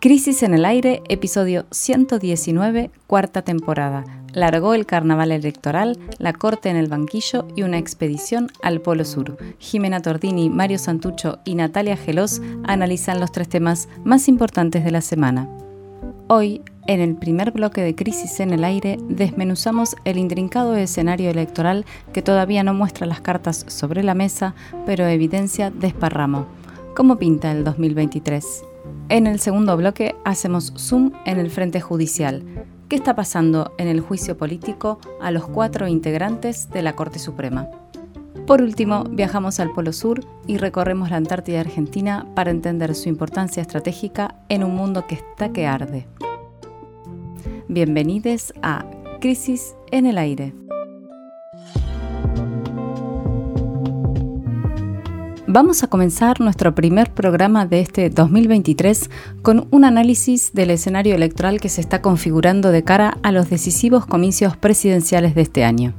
Crisis en el Aire, episodio 119, cuarta temporada. Largó el carnaval electoral, la corte en el banquillo y una expedición al Polo Sur. Jimena Tordini, Mario Santucho y Natalia Gelos analizan los tres temas más importantes de la semana. Hoy, en el primer bloque de Crisis en el Aire, desmenuzamos el intrincado escenario electoral que todavía no muestra las cartas sobre la mesa, pero evidencia desparramo. ¿Cómo pinta el 2023? En el segundo bloque hacemos zoom en el frente judicial. ¿Qué está pasando en el juicio político a los cuatro integrantes de la Corte Suprema? Por último, viajamos al Polo Sur y recorremos la Antártida Argentina para entender su importancia estratégica en un mundo que está que arde. Bienvenidos a Crisis en el Aire. Vamos a comenzar nuestro primer programa de este 2023 con un análisis del escenario electoral que se está configurando de cara a los decisivos comicios presidenciales de este año.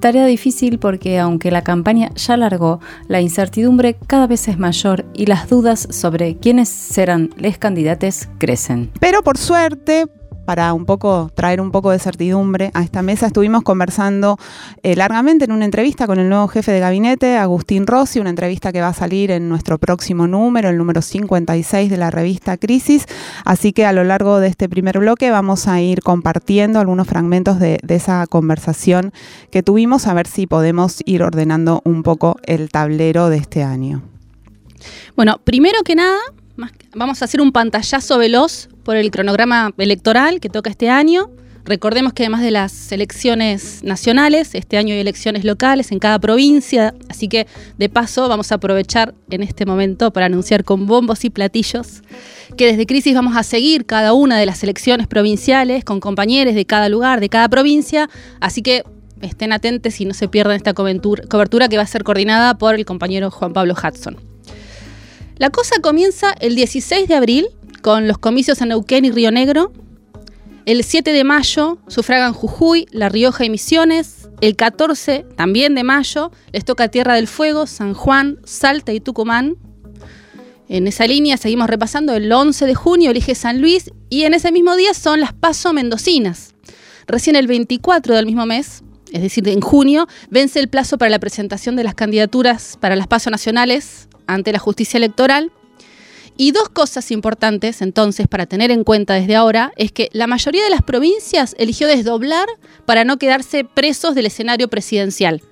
Tarea difícil porque aunque la campaña ya largó, la incertidumbre cada vez es mayor y las dudas sobre quiénes serán los candidatos crecen. Pero por suerte, para un poco traer un poco de certidumbre a esta mesa. Estuvimos conversando eh, largamente en una entrevista con el nuevo jefe de gabinete, Agustín Rossi, una entrevista que va a salir en nuestro próximo número, el número 56 de la revista Crisis. Así que a lo largo de este primer bloque vamos a ir compartiendo algunos fragmentos de, de esa conversación que tuvimos, a ver si podemos ir ordenando un poco el tablero de este año. Bueno, primero que nada, vamos a hacer un pantallazo veloz por el cronograma electoral que toca este año. Recordemos que además de las elecciones nacionales, este año hay elecciones locales en cada provincia, así que de paso vamos a aprovechar en este momento para anunciar con bombos y platillos que desde Crisis vamos a seguir cada una de las elecciones provinciales con compañeros de cada lugar, de cada provincia, así que estén atentos y no se pierdan esta cobertura que va a ser coordinada por el compañero Juan Pablo Hudson. La cosa comienza el 16 de abril con los comicios en Neuquén y Río Negro. El 7 de mayo sufragan Jujuy, La Rioja y Misiones. El 14, también de mayo, les toca Tierra del Fuego, San Juan, Salta y Tucumán. En esa línea seguimos repasando. El 11 de junio elige San Luis y en ese mismo día son las Paso Mendocinas. Recién el 24 del mismo mes, es decir, en junio, vence el plazo para la presentación de las candidaturas para las Paso Nacionales ante la justicia electoral. Y dos cosas importantes entonces para tener en cuenta desde ahora es que la mayoría de las provincias eligió desdoblar para no quedarse presos del escenario presidencial.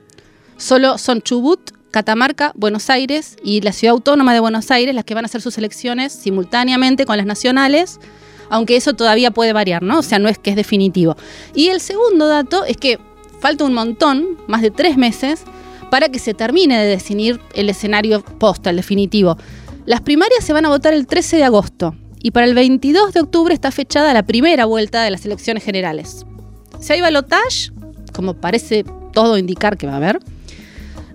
Solo son Chubut, Catamarca, Buenos Aires y la Ciudad Autónoma de Buenos Aires las que van a hacer sus elecciones simultáneamente con las nacionales, aunque eso todavía puede variar, ¿no? O sea, no es que es definitivo. Y el segundo dato es que falta un montón, más de tres meses, para que se termine de definir el escenario post, el definitivo. Las primarias se van a votar el 13 de agosto y para el 22 de octubre está fechada la primera vuelta de las elecciones generales. Si hay balotage, como parece todo indicar que va a haber,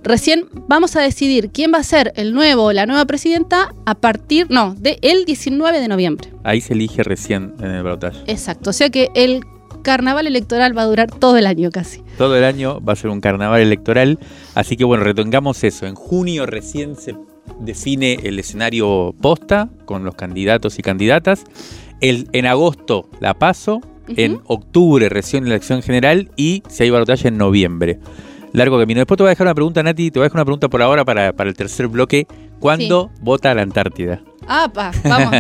recién vamos a decidir quién va a ser el nuevo o la nueva presidenta a partir, no, del el 19 de noviembre. Ahí se elige recién en el balotage. Exacto, o sea que el carnaval electoral va a durar todo el año casi. Todo el año va a ser un carnaval electoral, así que bueno, retengamos eso. En junio recién se define el escenario posta con los candidatos y candidatas. El, en agosto la paso, en octubre recién la elección general y si hay balotaje en noviembre. Largo camino. Después te voy a dejar una pregunta, Nati, te voy a dejar una pregunta por ahora para, el tercer bloque. ¿Cuándo vota la Antártida? Ah, pa, vamos.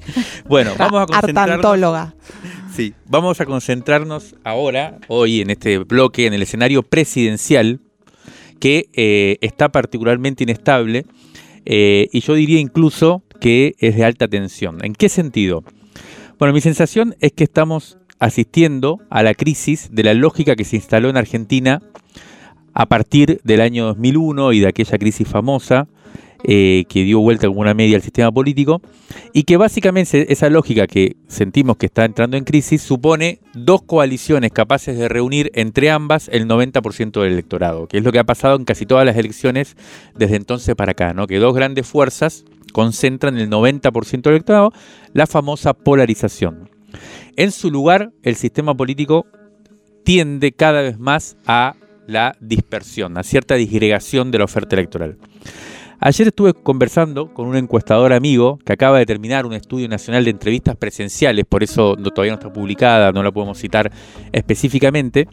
bueno, vamos a concentrarnos. Sí, vamos a concentrarnos ahora, hoy, en este bloque, en el escenario presidencial, que eh, está particularmente inestable eh, y yo diría incluso que es de alta tensión. ¿En qué sentido? Bueno, mi sensación es que estamos asistiendo a la crisis de la lógica que se instaló en Argentina a partir del año 2001 y de aquella crisis famosa eh, que dio vuelta alguna media al sistema político, y que básicamente esa lógica que sentimos que está entrando en crisis supone dos coaliciones capaces de reunir entre ambas el 90% del electorado, que es lo que ha pasado en casi todas las elecciones desde entonces para acá, ¿no? que dos grandes fuerzas concentran el 90% del electorado, la famosa polarización. En su lugar, el sistema político tiende cada vez más a la dispersión, a cierta disgregación de la oferta electoral. Ayer estuve conversando con un encuestador amigo que acaba de terminar un estudio nacional de entrevistas presenciales, por eso todavía no está publicada, no la podemos citar específicamente,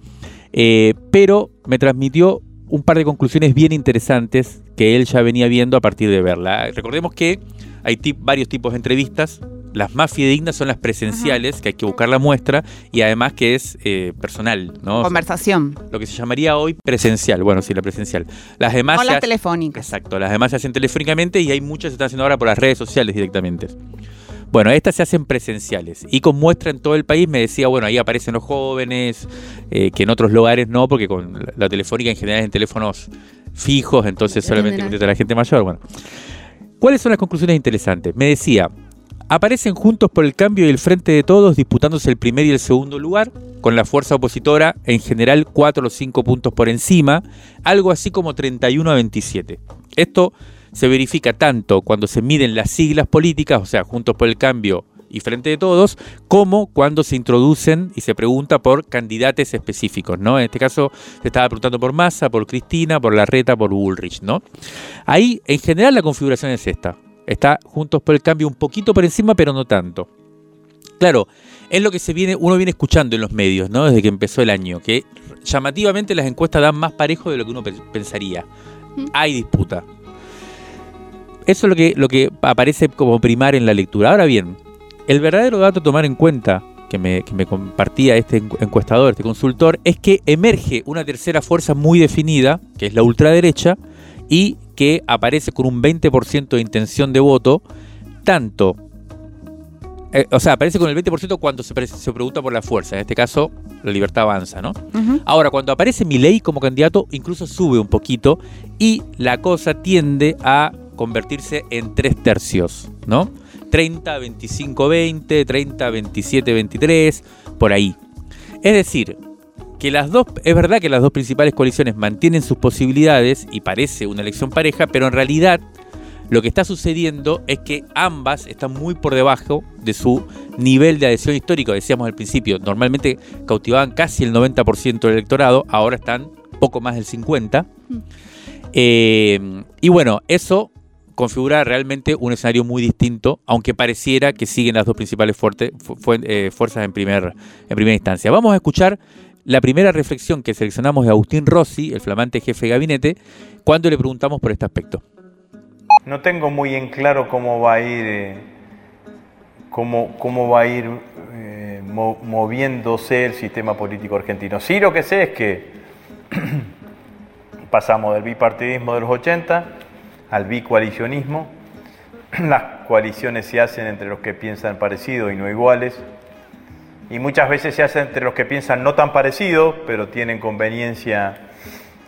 eh, pero me transmitió un par de conclusiones bien interesantes que él ya venía viendo a partir de verla. Recordemos que hay varios tipos de entrevistas, las más fidedignas son las presenciales, que hay que buscar la muestra, y además que es eh, personal, ¿no? Conversación. lo que se llamaría hoy presencial. Bueno, sí, la presencial. Las demás. O las telefónicas. Exacto, las demás se hacen telefónicamente y hay muchas que se están haciendo ahora por las redes sociales directamente. Bueno, estas se hacen presenciales y con muestra en todo el país me decía, bueno, ahí aparecen los jóvenes, eh, que en otros lugares no, porque con la, telefónica en general es en teléfonos fijos, entonces solamente contesta la gente mayor. Bueno, ¿cuáles son las conclusiones interesantes? Me decía, aparecen juntos por el cambio y el frente de todos disputándose el primer y el segundo lugar, con la fuerza opositora en general 4 o 5 puntos por encima, algo así como 31 a 27. Esto se verifica tanto cuando se miden las siglas políticas, o sea, juntos por el cambio y frente de todos, como cuando se introducen y se pregunta por candidatos específicos, ¿no? En este caso se estaba preguntando por Massa, por Cristina, por Larreta, por Bullrich, ¿no? Ahí, en general, la configuración es esta. Está Juntos por el Cambio un poquito por encima, pero no tanto. Claro, es lo que se viene, uno viene escuchando en los medios, ¿no? Desde que empezó el año, que llamativamente las encuestas dan más parejo de lo que uno pensaría. Hay disputa. Eso es lo que, lo que aparece como primar en la lectura. Ahora bien, el verdadero dato a tomar en cuenta, que me, que me compartía este encuestador, este consultor, es que emerge una tercera fuerza muy definida, que es la ultraderecha, y que aparece con un 20% de intención de voto, tanto, eh, o sea, aparece con el 20% cuando se, se, pregunta por la fuerza, en este caso la libertad avanza, ¿no? Ahora, cuando aparece ley como candidato, incluso sube un poquito y la cosa tiende a convertirse en tres tercios, ¿no? 30, 25, 20, 30, 27, 23, por ahí. Es decir, que las dos, es verdad que las dos principales coaliciones mantienen sus posibilidades y parece una elección pareja, pero en realidad lo que está sucediendo es que ambas están muy por debajo de su nivel de adhesión histórico. Decíamos al principio, normalmente cautivaban casi el 90% del electorado, ahora están poco más del 50%. Mm. Eh, y bueno, eso configura realmente un escenario muy distinto, aunque pareciera que siguen las dos principales eh, fuerzas en, primer, en primera instancia. Vamos a escuchar la primera reflexión que seleccionamos de Agustín Rossi, el flamante jefe de gabinete, cuando le preguntamos por este aspecto. No tengo muy en claro cómo va a ir, eh, cómo, cómo, va a ir eh, moviéndose el sistema político argentino. Sí, lo que sé es que pasamos del bipartidismo de los 80 al bicoalicionismo. Las coaliciones se hacen entre los que piensan parecido y no iguales y muchas veces se hace entre los que piensan no tan parecido, pero tienen conveniencia,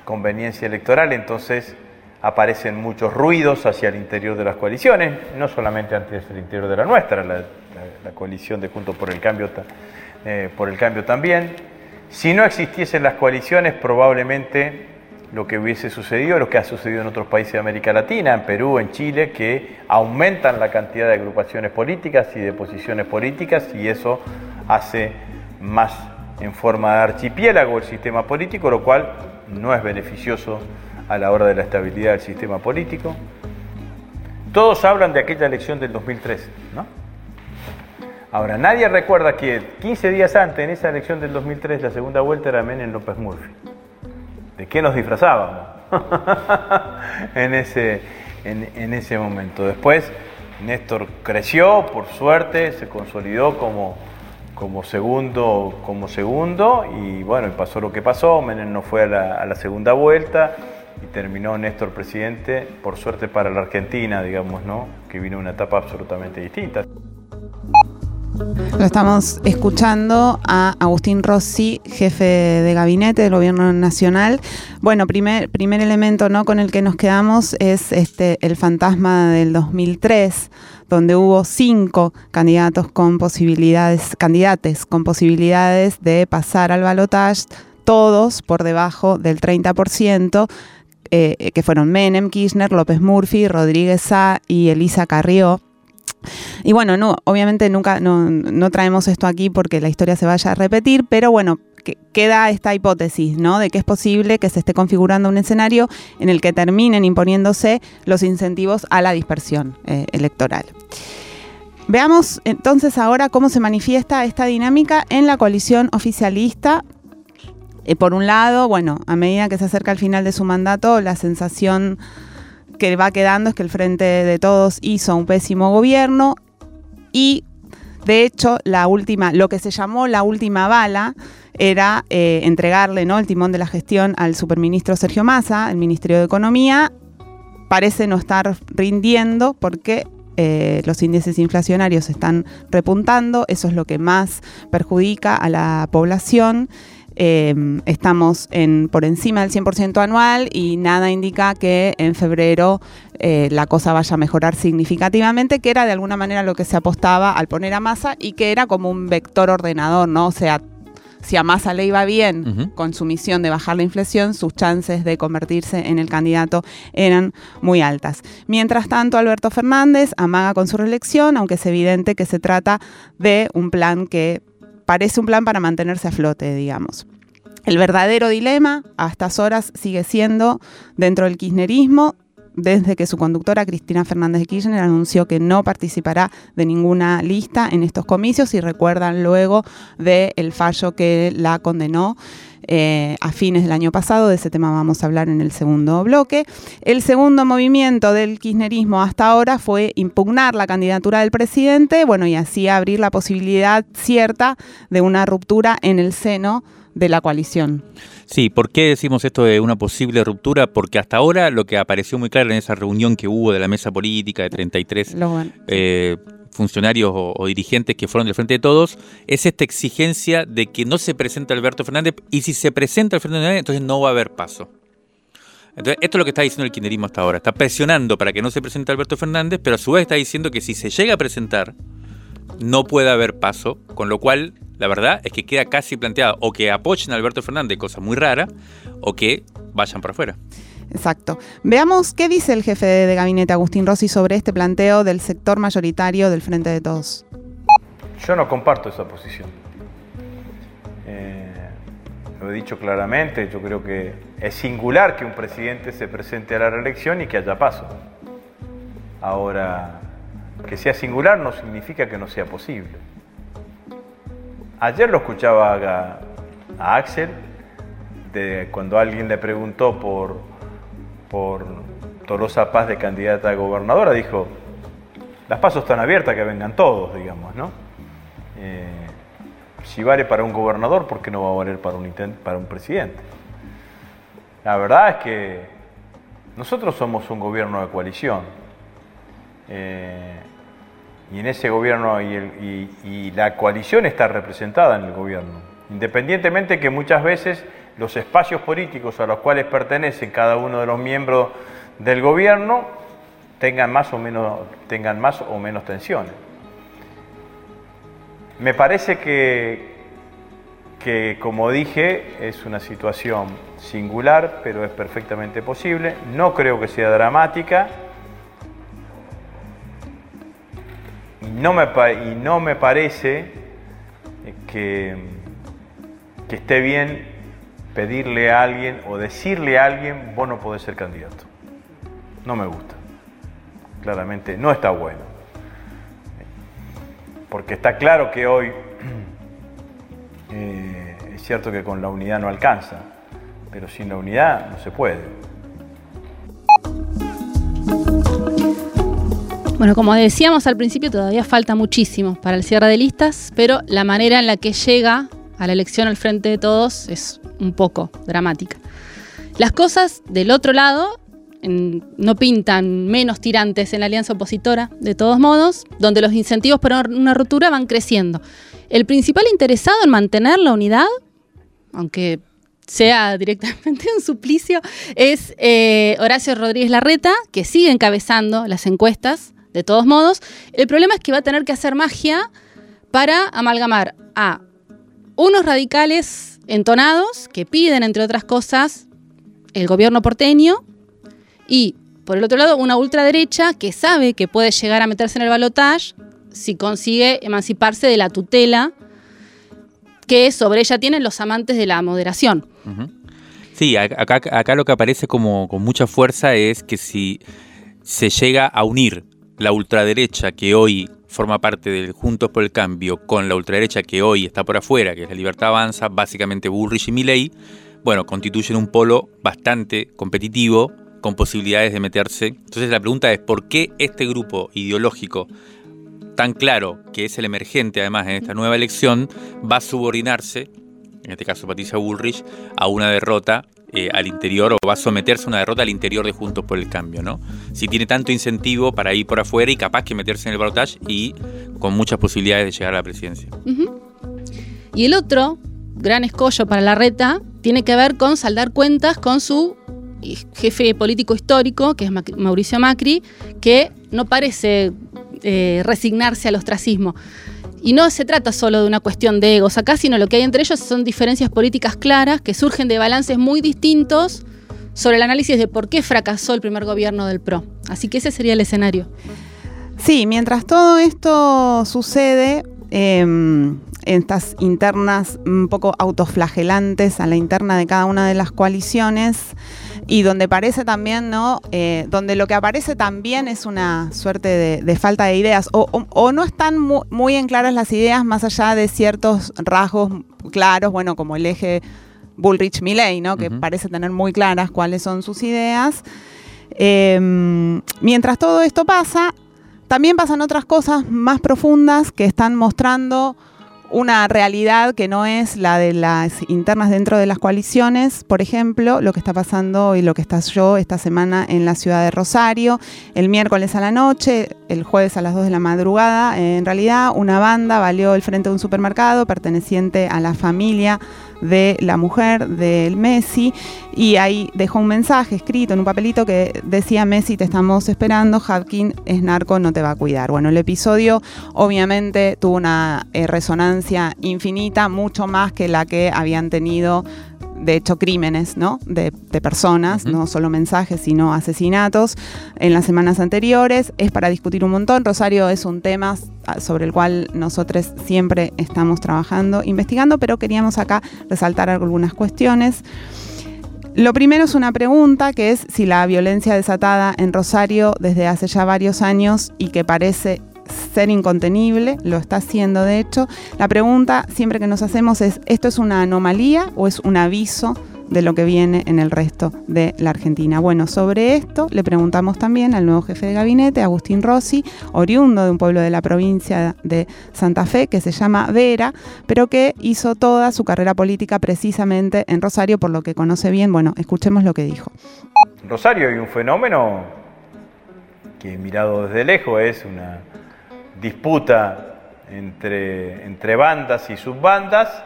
conveniencia electoral, entonces aparecen muchos ruidos hacia el interior de las coaliciones, no solamente hacia el interior de la nuestra, la, coalición de Juntos por el Cambio, eh, por el Cambio también. Si no existiesen las coaliciones, probablemente lo que hubiese sucedido, lo que ha sucedido en otros países de América Latina, en Perú, en Chile, que aumentan la cantidad de agrupaciones políticas y de posiciones políticas y eso hace más en forma de archipiélago el sistema político, lo cual no es beneficioso a la hora de la estabilidad del sistema político. Todos hablan de aquella elección del 2013, ¿no? Ahora, nadie recuerda que 15 días antes, en esa elección del 2003, la segunda vuelta era Menem López Murphy. ¿De qué nos disfrazábamos en, ese, en ese momento? Después, Néstor creció, por suerte, se consolidó como como segundo, como segundo y bueno, y pasó lo que pasó, Menem no fue a la, a segunda vuelta y terminó Néstor presidente, por suerte para la Argentina, digamos, ¿no? Que vino una etapa absolutamente distinta. Lo estamos escuchando a Agustín Rossi, jefe de gabinete del Gobierno Nacional. Bueno, primer, primer elemento ¿no? con el que nos quedamos es este, el fantasma del 2003, donde hubo cinco candidatos con posibilidades, candidates con posibilidades de pasar al balotaje, todos por debajo del 30%. Eh, que fueron Menem, Kirchner, López Murphy, Rodríguez Sá y Elisa Carrió. Y bueno, no, obviamente nunca no, traemos esto aquí porque la historia se vaya a repetir, pero bueno, queda esta hipótesis, ¿no? De que es posible que se esté configurando un escenario en el que terminen imponiéndose los incentivos a la dispersión eh, electoral. Veamos entonces ahora cómo se manifiesta esta dinámica en la coalición oficialista. Eh, por un lado, bueno, a medida que se acerca el final de su mandato, la sensación que va quedando es que el Frente de Todos hizo un pésimo gobierno y de hecho, la última, lo que se llamó la última bala era eh, entregarle ¿no? el timón de la gestión al superministro Sergio Massa, el Ministerio de Economía. Parece no estar rindiendo porque eh, los índices inflacionarios están repuntando, eso es lo que más perjudica a la población. Eh, estamos en, por encima del 100% anual y nada indica que en febrero eh, la cosa vaya a mejorar significativamente, que era de alguna manera lo que se apostaba al poner a masa y que era como un vector ordenador, ¿no? O sea, si a Massa le iba bien con su misión de bajar la inflación, sus chances de convertirse en el candidato eran muy altas. Mientras tanto, Alberto Fernández amaga con su reelección, aunque es evidente que se trata de un plan que parece un plan para mantenerse a flote, digamos. El verdadero dilema a estas horas sigue siendo, dentro del kirchnerismo, desde que su conductora Cristina Fernández de Kirchner anunció que no participará de ninguna lista en estos comicios y recuerdan luego del fallo que la condenó eh, a fines del año pasado. De ese tema vamos a hablar en el segundo bloque. El segundo movimiento del kirchnerismo hasta ahora fue impugnar la candidatura del presidente, bueno, y así abrir la posibilidad cierta de una ruptura en el seno de la coalición. Sí, ¿por qué decimos esto de una posible ruptura? Porque hasta ahora lo que apareció muy claro en esa reunión que hubo de la mesa política de 33 eh, funcionarios o, dirigentes que fueron del Frente de Todos es esta exigencia de que no se presente Alberto Fernández y si se presenta Alberto Fernández entonces no va a haber paso. Entonces, esto es lo que está diciendo el kirchnerismo hasta ahora. Está presionando para que no se presente Alberto Fernández, pero a su vez está diciendo que si se llega a presentar, no puede haber paso, con lo cual la verdad es que queda casi planteado o que apoyen a Alberto Fernández, cosa muy rara, o que vayan para afuera. Exacto. Veamos qué dice el jefe de gabinete Agustín Rossi sobre este planteo del sector mayoritario del Frente de Todos. Yo no comparto esa posición. Eh, lo he dicho claramente, yo creo que es singular que un presidente se presente a la reelección y que haya paso. Ahora, que sea singular no significa que no sea posible. Ayer lo escuchaba a, Axel, de, cuando alguien le preguntó por, por Tolosa Paz de candidata a gobernadora, dijo, las pasos están abiertas, que vengan todos, digamos, ¿no? Eh, si vale para un gobernador, ¿por qué no va a valer para un, para un presidente? La verdad es que nosotros somos un gobierno de coalición. Eh, y en ese gobierno y, la coalición está representada en el gobierno. Independientemente que muchas veces los espacios políticos a los cuales pertenecen cada uno de los miembros del gobierno tengan más o menos, tengan más o menos tensiones. Me parece que, que, como dije, es una situación singular, pero es perfectamente posible. No creo que sea dramática no me, y no me parece que, que esté bien pedirle a alguien o decirle a alguien, vos no podés ser candidato. No me gusta. Claramente no está bueno. Porque está claro que hoy eh, es cierto que con la unidad no alcanza, pero sin la unidad no se puede. Bueno, como decíamos al principio, todavía falta muchísimo para el cierre de listas, pero la manera en la que llega a la elección al frente de todos es un poco dramática. Las cosas del otro lado no pintan menos tirantes en la alianza opositora, de todos modos, donde los incentivos para una ruptura van creciendo. El principal interesado en mantener la unidad, aunque sea directamente un suplicio, es eh, Horacio Rodríguez Larreta, que sigue encabezando las encuestas de todos modos, el problema es que va a tener que hacer magia para amalgamar a unos radicales entonados que piden, entre otras cosas, el gobierno porteño y, por el otro lado, una ultraderecha que sabe que puede llegar a meterse en el balotaje si consigue emanciparse de la tutela que sobre ella tienen los amantes de la moderación. Sí, acá, acá lo que aparece como con mucha fuerza es que si se llega a unir la ultraderecha que hoy forma parte del Juntos por el Cambio con la ultraderecha que hoy está por afuera, que es la Libertad Avanza, básicamente Bullrich y Milley, bueno, constituyen un polo bastante competitivo con posibilidades de meterse. Entonces la pregunta es, ¿por qué este grupo ideológico tan claro, que es el emergente además en esta nueva elección, va a subordinarse, en este caso Patricia Bullrich, a una derrota eh, al interior o va a someterse a una derrota al interior de Juntos por el Cambio, ¿no? Si tiene tanto incentivo para ir por afuera y capaz que meterse en el balotaje y con muchas posibilidades de llegar a la presidencia. Y el otro gran escollo para la reta tiene que ver con saldar cuentas con su jefe político histórico, que es Mauricio Macri, que no parece eh, resignarse al ostracismo. Y no se trata solo de una cuestión de egos acá, sino lo que hay entre ellos son diferencias políticas claras que surgen de balances muy distintos sobre el análisis de por qué fracasó el primer gobierno del PRO. Así que ese sería el escenario. Sí, mientras todo esto sucede, em, estas internas un poco autoflagelantes a la interna de cada una de las coaliciones, y donde parece también, ¿no? Eh, donde lo que aparece también es una suerte de, falta de ideas, o, no están muy, en claras las ideas más allá de ciertos rasgos claros, bueno, como el eje Bullrich-Milley, ¿no? Que parece tener muy claras cuáles son sus ideas. Em, mientras todo esto pasa, también pasan otras cosas más profundas que están mostrando una realidad que no es la de las internas dentro de las coaliciones, por ejemplo, lo que está pasando y lo que está yo esta semana en la ciudad de Rosario, el miércoles a la noche, el jueves a las 2 de la madrugada, en realidad una banda valió el frente de un supermercado perteneciente a la familia de la mujer del Messi y ahí dejó un mensaje escrito en un papelito que decía Messi te estamos esperando, Hapkin es narco, no te va a cuidar. Bueno, el episodio obviamente tuvo una eh, resonancia infinita, mucho más que la que habían tenido de hecho crímenes ¿no? de, personas, no solo mensajes, sino asesinatos en las semanas anteriores. Es para discutir un montón. Rosario es un tema sobre el cual nosotros siempre estamos trabajando, investigando, pero queríamos acá resaltar algunas cuestiones. Lo primero es una pregunta que es si la violencia desatada en Rosario desde hace ya varios años y que parece ser incontenible, lo está haciendo de hecho. La pregunta siempre que nos hacemos es, ¿esto es una anomalía o es un aviso de lo que viene en el resto de la Argentina. Bueno, sobre esto le preguntamos también al nuevo jefe de gabinete, Agustín Rossi, oriundo de un pueblo de la provincia de Santa Fe que se llama Vera, pero que hizo toda su carrera política precisamente en Rosario, por lo que conoce bien. Bueno, escuchemos lo que dijo. Rosario hay un fenómeno que mirado desde lejos es una disputa entre, entre bandas y subbandas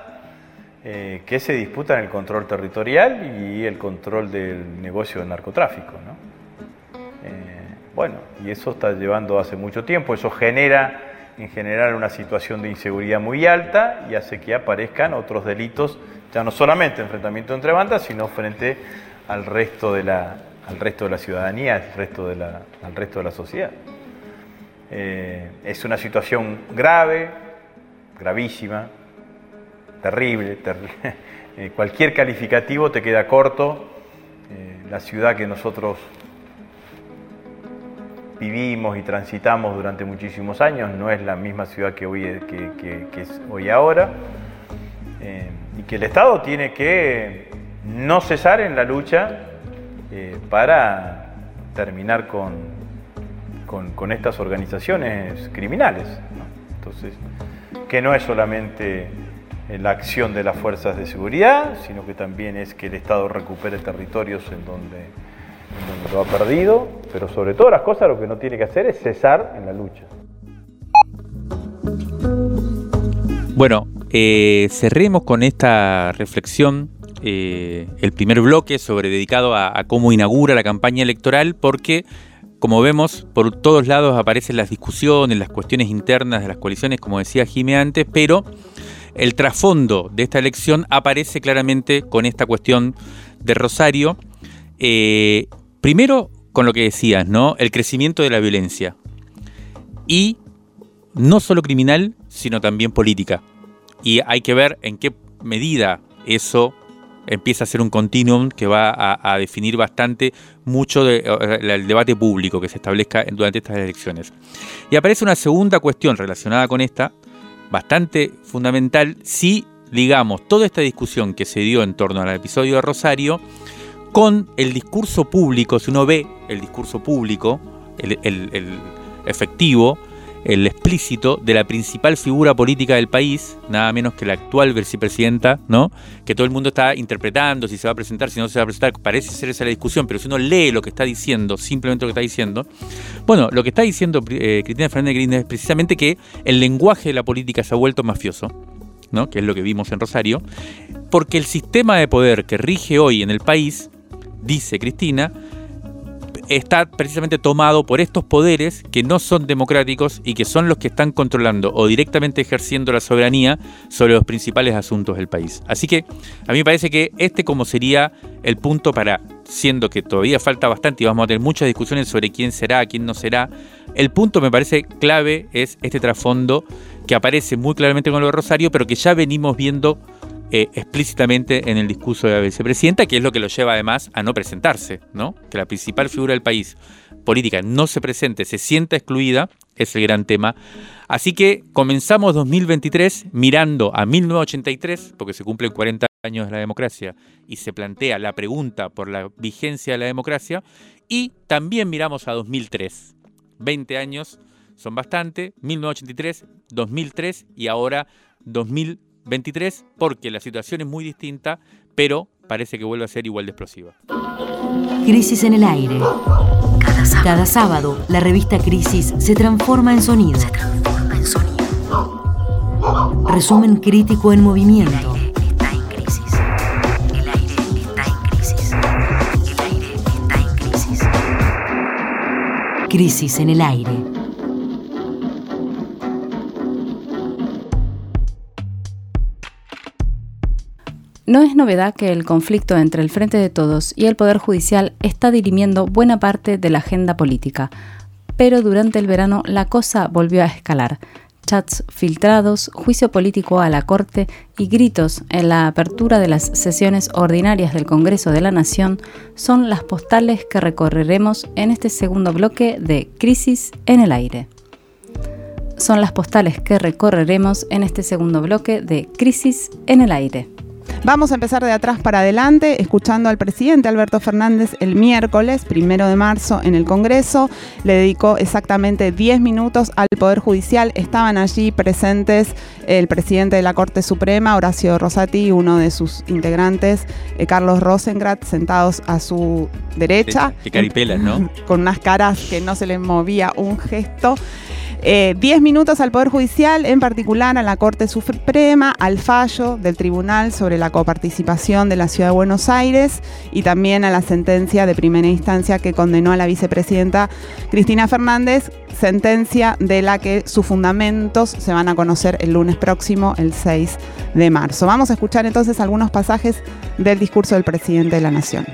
eh, que se disputan el control territorial y el control del negocio del narcotráfico. Eh, bueno, y eso está llevando hace mucho tiempo, eso genera en general una situación de inseguridad muy alta y hace que aparezcan otros delitos, ya no solamente enfrentamiento entre bandas, sino frente al resto de la, al resto de la ciudadanía, al resto de la, al resto de la sociedad. Eh, es una situación grave, gravísima, terrible, eh, cualquier calificativo te queda corto. Eh, la ciudad que nosotros vivimos y transitamos durante muchísimos años no es la misma ciudad que, hoy, que, es hoy ahora. y que el Estado tiene que no cesar en la lucha para terminar con, con, estas organizaciones criminales. Entonces, que no es solamente la acción de las fuerzas de seguridad, sino que también es que el Estado recupere territorios en donde, lo ha perdido, pero sobre todas las cosas lo que no tiene que hacer es cesar en la lucha. Bueno, eh, cerremos con esta reflexión eh, el primer bloque sobre dedicado a, a, cómo inaugura la campaña electoral, porque como vemos, por todos lados aparecen las discusiones, las cuestiones internas de las coaliciones, como decía Jimé antes, pero el trasfondo de esta elección aparece claramente con esta cuestión de Rosario. Eh, primero, con lo que decías, ¿no? El crecimiento de la violencia. Y no solo criminal, sino también política. y hay que ver en qué medida eso empieza a ser un continuum que va a, definir bastante mucho del debate público que se establezca durante estas elecciones. Y aparece una segunda cuestión relacionada con esta, bastante fundamental, si ligamos toda esta discusión que se dio en torno al episodio de Rosario con el discurso público, si uno ve el discurso público, el, el efectivo, el explícito de la principal figura política del país, nada menos que la actual vicepresidenta, ¿no? Que todo el mundo está interpretando si se va a presentar, si no se va a presentar, parece ser esa la discusión, pero si uno lee lo que está diciendo, simplemente lo que está diciendo, bueno, lo que está diciendo eh, Cristina Fernández Kirchner es precisamente que el lenguaje de la política se ha vuelto mafioso, ¿no? Que es lo que vimos en Rosario, porque el sistema de poder que rige hoy en el país, dice Cristina, está precisamente tomado por estos poderes que no son democráticos y que son los que están controlando o directamente ejerciendo la soberanía sobre los principales asuntos del país. Así que a mí me parece que este como sería el punto para, siendo que todavía falta bastante y vamos a tener muchas discusiones sobre quién será, quién no será, el punto me parece clave es este trasfondo que aparece muy claramente con lo de Rosario, pero que ya venimos viendo eh, explícitamente en el discurso de la vicepresidenta, que es lo que lo lleva además a no presentarse, ¿no? Que la principal figura del país política no se presente, se sienta excluida, es el gran tema. Así que comenzamos 2023 mirando a 1983, porque se cumplen 40 años de la democracia y se plantea la pregunta por la vigencia de la democracia, y también miramos a 2003. 20 años son bastante, 1983, 2003 y ahora 2023. 23 porque la situación es muy distinta, pero parece que vuelve a ser igual de explosiva. Crisis en el aire. Cada sábado, la revista Crisis se transforma en sonido. Se transforma en sonido. Resumen crítico en movimiento. El aire está en crisis. En. El aire No es novedad que el conflicto entre el Frente de Todos y el Poder Judicial está dirimiendo buena parte de la agenda política, pero durante el verano la cosa volvió a escalar. Chats filtrados, juicio político a la Corte y gritos en la apertura de las sesiones ordinarias del Congreso de la Nación son las postales que recorreremos en este segundo bloque de Crisis en el Aire. Son las postales que recorreremos en este segundo bloque de Crisis en el Aire. Vamos a empezar de atrás para adelante, escuchando al presidente Alberto Fernández el miércoles, primero de marzo, en el Congreso. Le dedicó exactamente 10 minutos al Poder Judicial. Estaban allí presentes el presidente de la Corte Suprema, Horacio Rosati, uno de sus integrantes, eh, Carlos Rosengrat, sentados a su derecha. Qué caripelas, ¿no? Con unas caras que no se les movía un gesto. 10 eh, minutos al Poder Judicial, en particular a la Corte Suprema, al fallo del Tribunal sobre la coparticipación de la Ciudad de Buenos Aires y también a la sentencia de primera instancia que condenó a la vicepresidenta Cristina Fernández, sentencia de la que sus fundamentos se van a conocer el lunes próximo, el 6 de marzo. Vamos a escuchar entonces algunos pasajes del discurso del presidente de la Nación.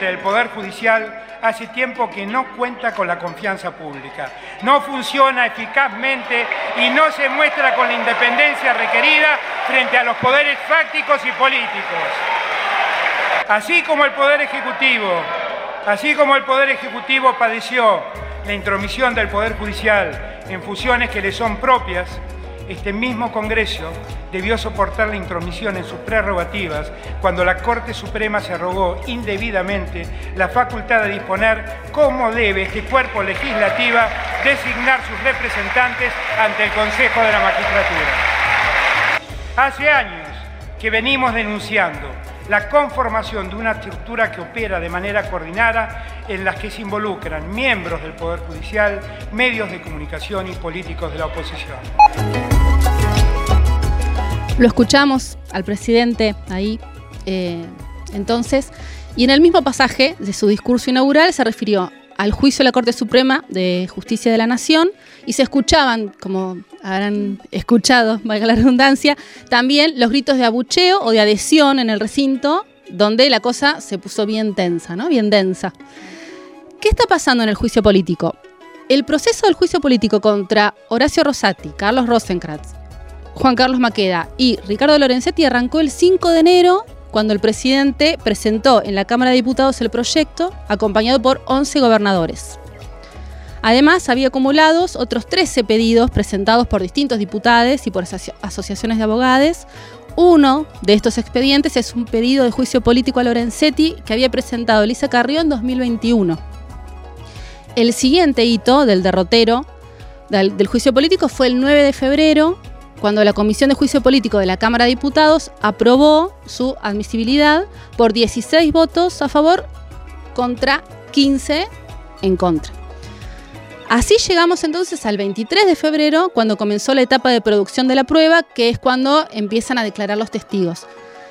El Poder Judicial hace tiempo que no cuenta con la confianza pública. No funciona eficazmente y no se muestra con la independencia requerida frente a los poderes fácticos y políticos. Así como el Poder Ejecutivo, así como el Poder Ejecutivo padeció la intromisión del Poder Judicial en fusiones que le son propias, este mismo Congreso debió soportar la intromisión en sus prerrogativas cuando la Corte Suprema se arrogó indebidamente la facultad de disponer cómo debe este cuerpo legislativo designar sus representantes ante el Consejo de la Magistratura. Hace años que venimos denunciando la conformación de una estructura que opera de manera coordinada en las que se involucran miembros del Poder Judicial, medios de comunicación y políticos de la oposición. Lo escuchamos al presidente ahí eh, entonces, y en el mismo pasaje de su discurso inaugural se refirió al juicio de la Corte Suprema de Justicia de la Nación y se escuchaban, como habrán escuchado, valga la redundancia, también los gritos de abucheo o de adhesión en el recinto, donde la cosa se puso bien tensa, ¿no? Bien densa. ¿Qué está pasando en el juicio político? El proceso del juicio político contra Horacio Rosati, Carlos Rosenkrantz Juan Carlos Maqueda y Ricardo Lorenzetti arrancó el 5 de enero cuando el presidente presentó en la Cámara de Diputados el proyecto, acompañado por 11 gobernadores. Además, había acumulados otros 13 pedidos presentados por distintos diputados y por asociaciones de abogados. Uno de estos expedientes es un pedido de juicio político a Lorenzetti que había presentado Elisa Carrió en 2021. El siguiente hito del derrotero del, del juicio político fue el 9 de febrero, cuando la Comisión de Juicio Político de la Cámara de Diputados aprobó su admisibilidad por 16 votos a favor contra 15 en contra. Así llegamos entonces al 23 de febrero, cuando comenzó la etapa de producción de la prueba, que es cuando empiezan a declarar los testigos.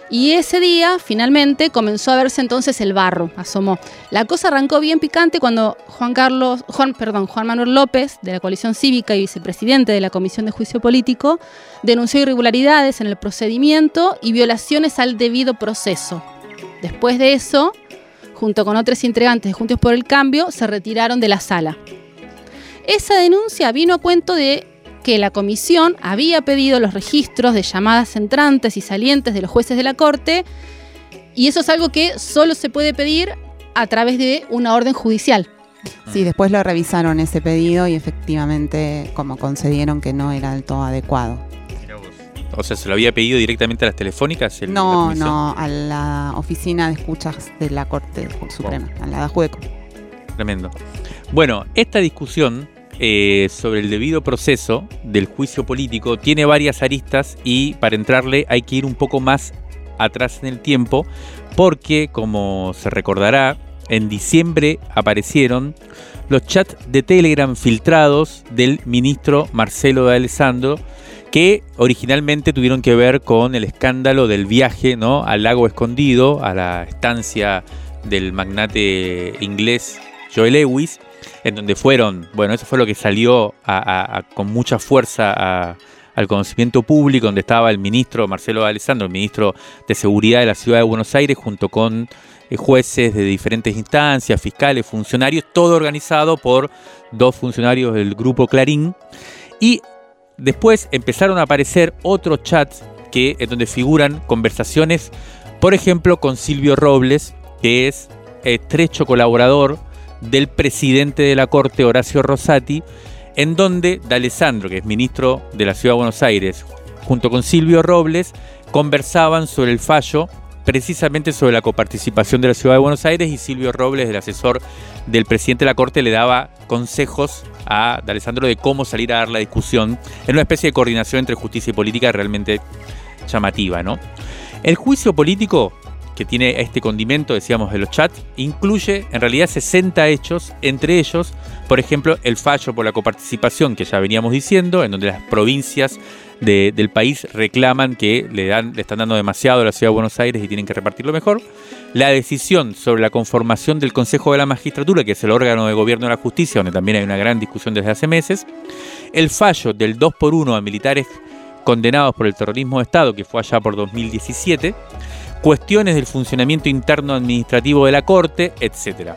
Y ese día, finalmente, comenzó a verse entonces el barro, asomó. La cosa arrancó bien picante cuando Juan Carlos, Juan, perdón, Juan Manuel López, de la coalición cívica y vicepresidente de la Comisión de Juicio Político, denunció irregularidades en el procedimiento y violaciones al debido proceso. Después de eso, junto con otros integrantes de Juntos por el Cambio, se retiraron de la sala. Esa denuncia vino a cuento de que la comisión había pedido los registros de llamadas entrantes y salientes de los jueces de la Corte y eso es algo que solo se puede pedir a través de una orden judicial. Sí, después lo revisaron ese pedido y efectivamente como concedieron que no era del todo adecuado. O sea, ¿se lo había pedido directamente a las telefónicas? no, no, a la oficina de escuchas de la Corte Suprema, a la de Jueco. Tremendo. Bueno, esta discusión eh, sobre el debido proceso del juicio político tiene varias aristas y para entrarle hay que ir un poco más atrás en el tiempo porque, como se recordará, en diciembre aparecieron los chats de Telegram filtrados del ministro Marcelo de Alessandro que originalmente tuvieron que ver con el escándalo del viaje ¿no? al lago escondido, a la estancia del magnate inglés Joel Lewis, en donde fueron, bueno, eso fue lo que salió con mucha fuerza al conocimiento público, donde estaba el ministro Marcelo Alessandro, el ministro de Seguridad de la Ciudad de Buenos Aires, junto con eh, jueces de diferentes instancias, fiscales, funcionarios, todo organizado por dos funcionarios del grupo Clarín. Y después empezaron a aparecer otros chats que, en donde figuran conversaciones, por ejemplo, con Silvio Robles, que es estrecho colaborador del presidente de la Corte, Horacio Rosati, en donde D'Alessandro, que es ministro de la Ciudad de Buenos Aires, junto con Silvio Robles, conversaban sobre el fallo precisamente sobre la coparticipación de la Ciudad de Buenos Aires y Silvio Robles, el asesor del presidente de la Corte, le daba consejos a D'Alessandro de cómo salir a dar la discusión en una especie de coordinación entre justicia y política realmente llamativa. ¿no? El juicio político que tiene este condimento, decíamos, de los chats, incluye en realidad 60 hechos, entre ellos, por ejemplo, el fallo por la coparticipación que ya veníamos diciendo, en donde las provincias del país reclaman que le, dan, le están dando demasiado a la Ciudad de Buenos Aires y tienen que repartirlo mejor, la decisión sobre la conformación del Consejo de la Magistratura, que es el órgano de gobierno de la justicia, donde también hay una gran discusión desde hace meses, el fallo del 2 por 1 a militares condenados por el terrorismo de Estado, que fue allá por 2017, cuestiones del funcionamiento interno administrativo de la Corte, etc.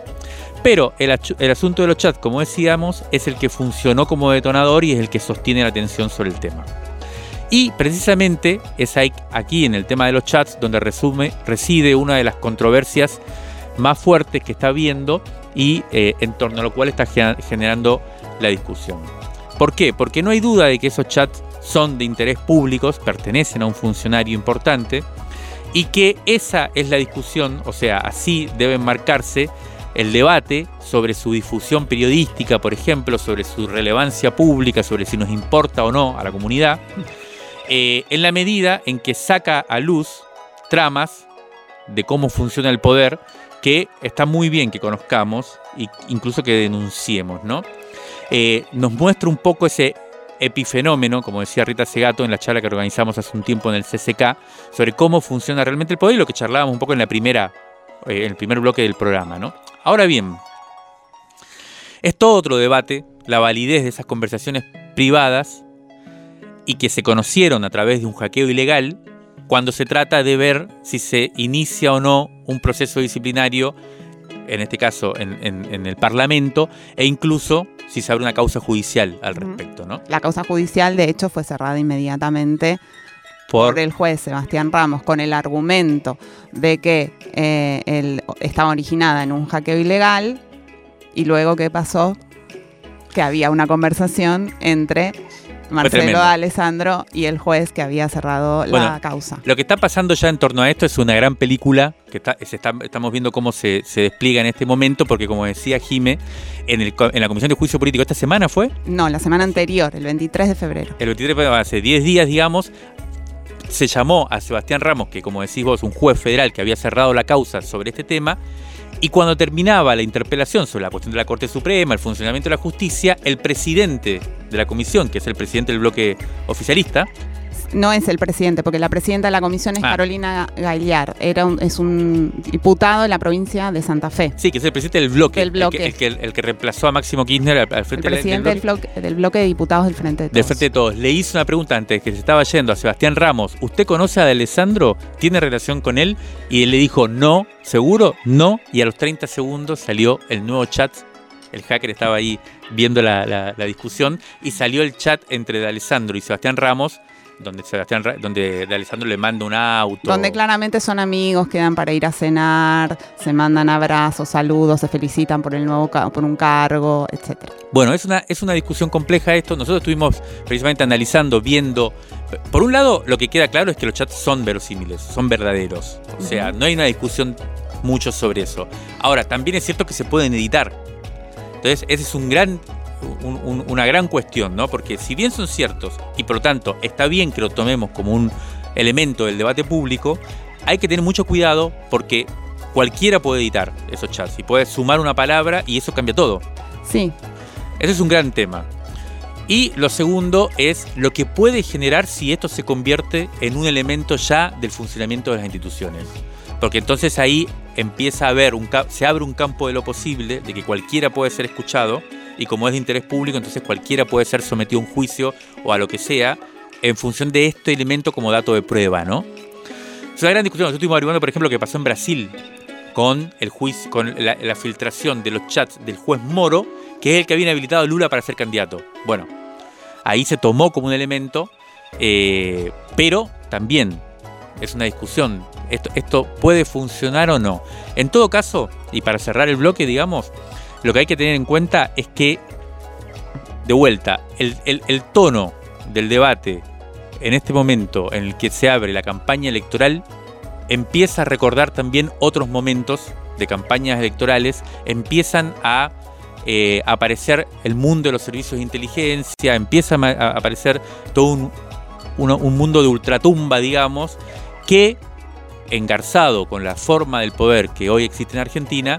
Pero el, asunto de los chats, como decíamos, es el que funcionó como detonador y es el que sostiene la atención sobre el tema. Y precisamente es aquí en el tema de los chats donde reside una de las controversias más fuertes que está habiendo y eh, en torno a lo cual está generando la discusión. ¿Por qué? Porque no hay duda de que esos chats son de interés público, pertenecen a un funcionario importante, y que esa es la discusión, o sea, así deben marcarse el debate sobre su difusión periodística, por ejemplo, sobre su relevancia pública, sobre si nos importa o no a la comunidad, eh, en la medida en que saca a luz tramas de cómo funciona el poder que está muy bien que conozcamos e incluso que denunciemos, ¿no? Eh, nos muestra un poco ese epifenómeno, como decía Rita Segato en la charla que organizamos hace un tiempo en el CCK, sobre cómo funciona realmente el poder y lo que charlábamos un poco en la primera, eh, en el primer bloque del programa, ¿no? Ahora bien, es todo otro debate la validez de esas conversaciones privadas y que se conocieron a través de un hackeo ilegal cuando se trata de ver si se inicia o no un proceso disciplinario en este caso en, en- en el Parlamento, e incluso si se abre una causa judicial al respecto, ¿no? La causa judicial, de hecho, fue cerrada inmediatamente Por, por el juez Sebastián Ramos con el argumento de que eh, él estaba originada en un hackeo ilegal y luego qué pasó que había una conversación entre Marcelo. Alessandro y el juez que había cerrado la causa. Lo que está pasando ya en torno a esto es una gran película que está, se está- estamos viendo cómo se, se despliega en este momento, porque como decía Jime, en, el en la Comisión de Juicio Político esta semana fue, No, la semana anterior, el 23 de febrero. el 23, fue hace 10 días, digamos, se llamó a Sebastián Ramos, que como decís vos, un juez federal que había cerrado la causa sobre este tema, y cuando terminaba la interpelación sobre la cuestión de la Corte Suprema, el funcionamiento de la justicia, el presidente de la comisión, que es el presidente del bloque oficialista, No es el presidente, porque la presidenta de la comisión es Ah. Carolina Gailiar. Era un- es un diputado de la provincia de Santa Fe. sí, que es el presidente del bloque, Del bloque. El, que, el, que, el que reemplazó a Máximo Kirchner al, al El frente del- del presidente del bloque. del bloque de diputados del Frente de Todos. Del Frente de Todos. Le hizo una pregunta antes que se estaba yendo a Sebastián Ramos. ¿Usted conoce a Alessandro? ¿Tiene relación con él? Y él le dijo, no, seguro, no. Y a los 30 segundos salió el nuevo chat. El hacker estaba ahí viendo la, la- la discusión y salió el chat entre Alessandro y Sebastián Ramos, donde, Sebastián, donde Alessandro le manda un auto. Donde claramente son amigos, quedan para ir a cenar, se mandan abrazos, saludos, se felicitan por el nuevo por un cargo, etcétera. Bueno, es una, es una discusión compleja esto. Nosotros estuvimos precisamente analizando, viendo. Por un lado, lo que queda claro es que los chats son verosímiles, son verdaderos. O sea, no hay una discusión mucho sobre eso. Ahora, también es cierto que se pueden editar. Entonces, ese es un gran, un- un- una gran cuestión, ¿no? Porque si bien son ciertos y por lo tanto está bien que lo tomemos como un elemento del debate público, hay que tener mucho cuidado porque cualquiera puede editar esos chats y puede sumar una palabra y eso cambia todo. Sí, Ese es un gran tema. Y lo segundo es lo que puede generar si esto se convierte en un elemento ya del funcionamiento de las instituciones. Porque entonces ahí empieza a haber un se abre un campo de lo posible, de que cualquiera puede ser escuchado, y como es de interés público, entonces cualquiera puede ser sometido a un juicio o a lo que sea, en función de este elemento como dato de prueba, ¿no? Es una gran discusión. Nosotros estuvimos averiguando, por ejemplo, lo que pasó en Brasil con el juicio, con la, filtración de los chats del juez Moro, que es el que había inhabilitado a Lula para ser candidato. Bueno, ahí se tomó como un elemento, eh, pero también es una discusión. Esto puede funcionar o no. En todo caso, y para cerrar el bloque, digamos, lo que hay que tener en cuenta es que, de vuelta, el, tono del debate en este momento en el que se abre la campaña electoral empieza a recordar también otros momentos de campañas electorales, empiezan a eh, aparecer el mundo de los servicios de inteligencia, empieza a, aparecer todo un mundo de ultratumba, digamos, que, engarzado con la forma del poder que hoy existe en Argentina,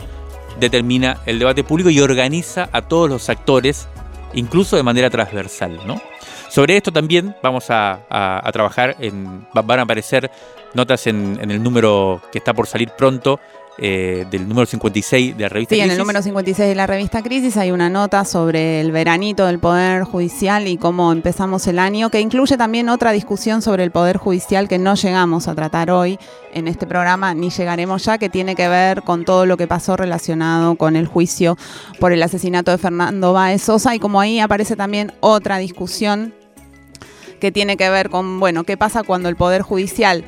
determina el debate público y organiza a todos los actores, incluso de manera transversal. ¿no? Sobre esto también vamos a, a- trabajar, en, va- van a aparecer notas en, en el número que está por salir pronto, eh, del número 56 de la revista Sí, en el Crisis. número 56 de la revista Crisis hay una nota sobre el veranito del Poder Judicial y cómo empezamos el año, que incluye también otra discusión sobre el Poder Judicial que no llegamos a tratar hoy en este programa, ni llegaremos ya, que tiene que ver con todo lo que pasó relacionado con el juicio por el asesinato de Fernando Báez Sosa y como ahí aparece también otra discusión que tiene que ver con, bueno, qué pasa cuando el Poder Judicial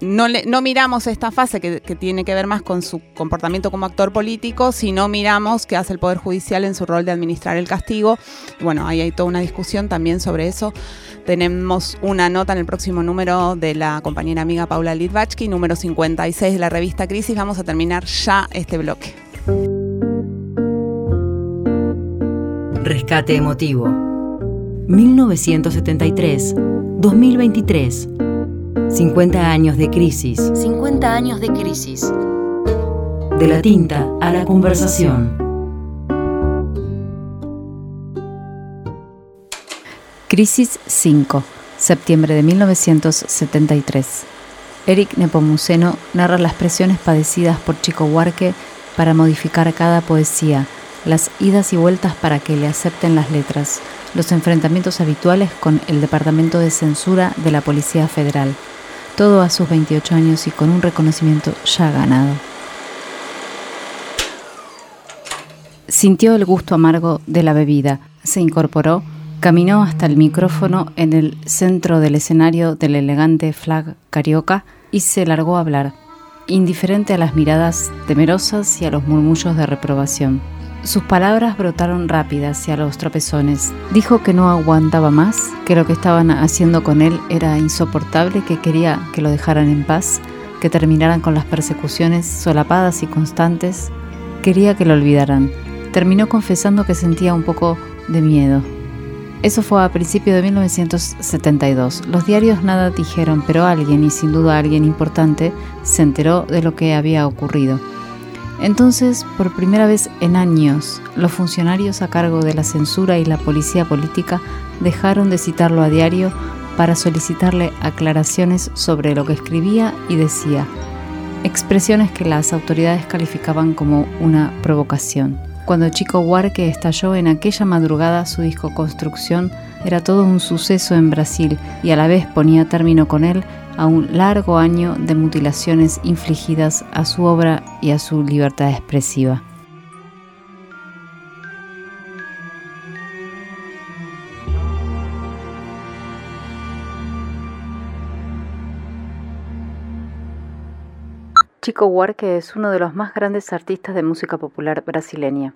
no, miramos esta fase que, tiene que ver más con su comportamiento como actor político, sino miramos qué hace el Poder Judicial en su rol de administrar el castigo. Bueno, ahí hay toda una discusión también sobre eso. Tenemos una nota en el próximo número de la compañera amiga Paula Litvachki, número 56 de la revista Crisis. Vamos a terminar ya este bloque. Rescate emotivo. 1973-2023. 50 años de crisis. 50 años de crisis. De la tinta a la conversación. Crisis 5, septiembre de 1973. Eric Nepomuceno narra las presiones padecidas por Chico Huarque para modificar cada poesía, las idas y vueltas para que le acepten las letras, los enfrentamientos habituales con el Departamento de Censura de la Policía Federal. Todo a sus 28 años y con un reconocimiento ya ganado. Sintió el gusto amargo de la bebida, se incorporó, caminó hasta el micrófono en el centro del escenario del elegante flag carioca y se largó a hablar, indiferente a las miradas temerosas y a los murmullos de reprobación. Sus palabras brotaron rápidas y a los tropezones. Dijo que no aguantaba más, que lo que estaban haciendo con él era insoportable, que quería que lo dejaran en paz, que terminaran con las persecuciones solapadas y constantes. Quería que lo olvidaran terminó confesando que sentía un poco de miedo. Eso fue a principios de 1972. Los diarios nada dijeron, pero alguien, y sin duda alguien importante, se enteró de lo que había ocurrido. Entonces, por primera vez en años, los funcionarios a cargo de la censura y la policía política dejaron de citarlo a diario para solicitarle aclaraciones sobre lo que escribía y decía, expresiones que las autoridades calificaban como una provocación. Cuando Chico Huarque estalló en aquella madrugada su disco Construcción, era todo un suceso en Brasil y a la vez ponía término con él a un largo año de mutilaciones infligidas a su obra y a su libertad expresiva. Chico Huarque es uno de los más grandes artistas de música popular brasileña.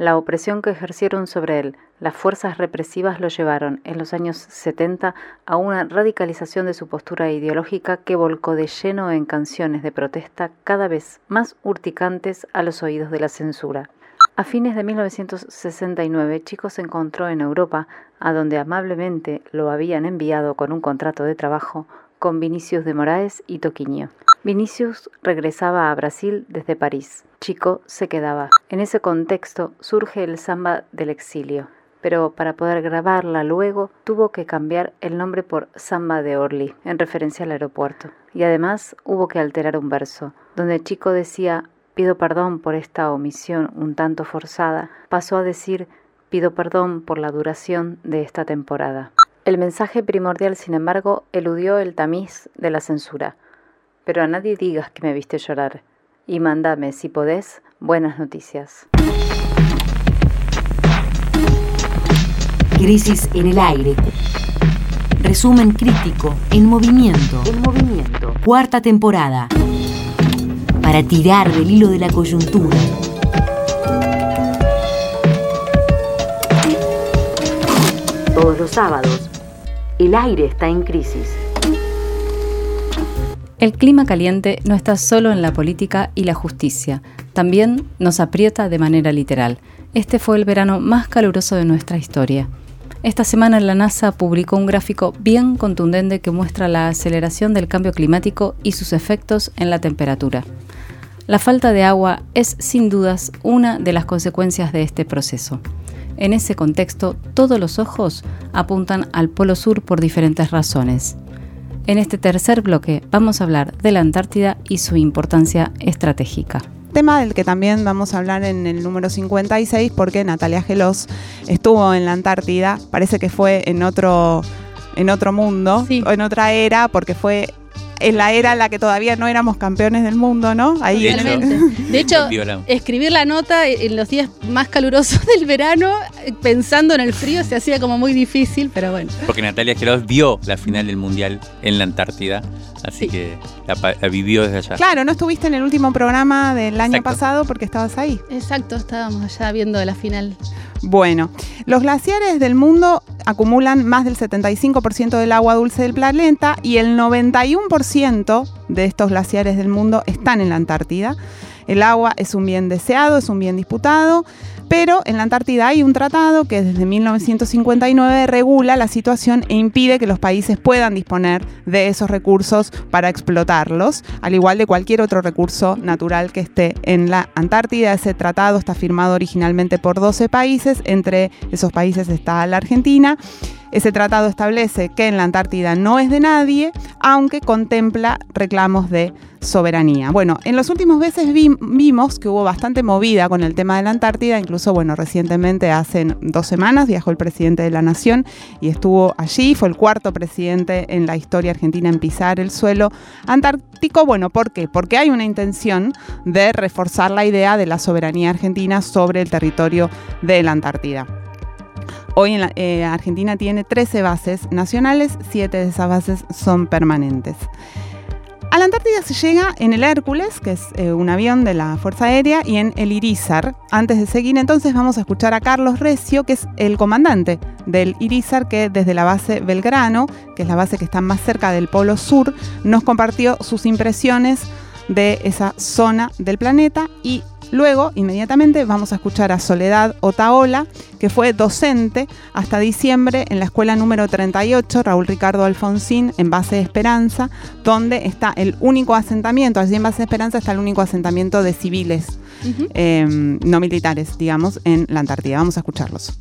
La opresión que ejercieron sobre él, las fuerzas represivas lo llevaron en los años 70 a una radicalización de su postura ideológica que volcó de lleno en canciones de protesta cada vez más urticantes a los oídos de la censura. A fines de 1969, Chico se encontró en Europa, a donde amablemente lo habían enviado con un contrato de trabajo con Vinicius de Moraes y Toquinho. Vinicius regresaba a Brasil desde París. Chico se quedaba. En ese contexto surge el samba del exilio, pero para poder grabarla luego tuvo que cambiar el nombre por Samba de Orly, en referencia al aeropuerto. Y además hubo que alterar un verso, donde Chico decía pido perdón por esta omisión un tanto forzada, pasó a decir pido perdón por la duración de esta temporada. El mensaje primordial, sin embargo, eludió el tamiz de la censura pero a nadie digas que me viste llorar. Y mándame, si podés, buenas noticias. Crisis en el aire. Resumen crítico en movimiento. En movimiento. Cuarta temporada. Para tirar del hilo de la coyuntura. Todos los sábados, el aire está en crisis. El clima caliente no está solo en la política y la justicia, también nos aprieta de manera literal. Este fue el verano más caluroso de nuestra historia. Esta semana la NASA publicó un gráfico bien contundente que muestra la aceleración del cambio climático y sus efectos en la temperatura. La falta de agua es sin dudas una de las consecuencias de este proceso. En ese contexto, todos los ojos apuntan al Polo Sur por diferentes razones. En este tercer bloque vamos a hablar de la Antártida y su importancia estratégica. Tema del que también vamos a hablar en el número 56 porque Natalia Gelos estuvo en la Antártida, parece que fue en otro en otro mundo, o en otra era, porque fue en la era en la que todavía no éramos campeones del mundo, ¿no? Ahí de hecho, escribir la nota en los días más calurosos del verano, pensando en el frío, se hacía como muy difícil, pero bueno. Porque Natalia Geroz vio la final del Mundial en la Antártida, así que la, vivió desde allá. Claro, no estuviste en el último programa del año pasado porque estabas ahí. Exacto, estábamos allá viendo la final. Bueno, los glaciares del mundo acumulan más del 75% del agua dulce del planeta y el 91% de estos glaciares del mundo están en la Antártida. El agua es un bien deseado, es un bien disputado, pero en la Antártida hay un tratado que desde 1959 regula la situación e impide que los países puedan disponer de esos recursos para explotarlos, al igual de cualquier otro recurso natural que esté en la Antártida. Ese tratado está firmado originalmente por 12 países, entre esos países está la Argentina. Ese tratado establece que en la Antártida no es de nadie, aunque contempla reclamos de soberanía. Bueno, en los últimos meses vimos que hubo bastante movida con el tema de la Antártida, incluso, bueno, recientemente, hace dos semanas, viajó el presidente de la Nación y estuvo allí, fue el cuarto presidente en la historia argentina en pisar el suelo antártico. Bueno, ¿por qué? Porque hay una intención de reforzar la idea de la soberanía argentina sobre el territorio de la Antártida. Hoy en eh, Argentina tiene 13 bases nacionales, 7 de esas bases son permanentes. A la Antártida se llega en el Hércules, que es eh, un avión de la Fuerza Aérea, y en el Irizar. Antes de seguir, entonces vamos a escuchar a Carlos Recio, que es el comandante del Irizar, que desde la base Belgrano, que es la base que está más cerca del Polo Sur, nos compartió sus impresiones de esa zona del planeta y Luego, inmediatamente, vamos a escuchar a Soledad Otaola, que fue docente hasta diciembre en la escuela número 38, Raúl Ricardo Alfonsín, en Base de Esperanza, donde está el único asentamiento, allí en Base de Esperanza está el único asentamiento de civiles, em, no militares, digamos, en la Antártida. Vamos a escucharlos.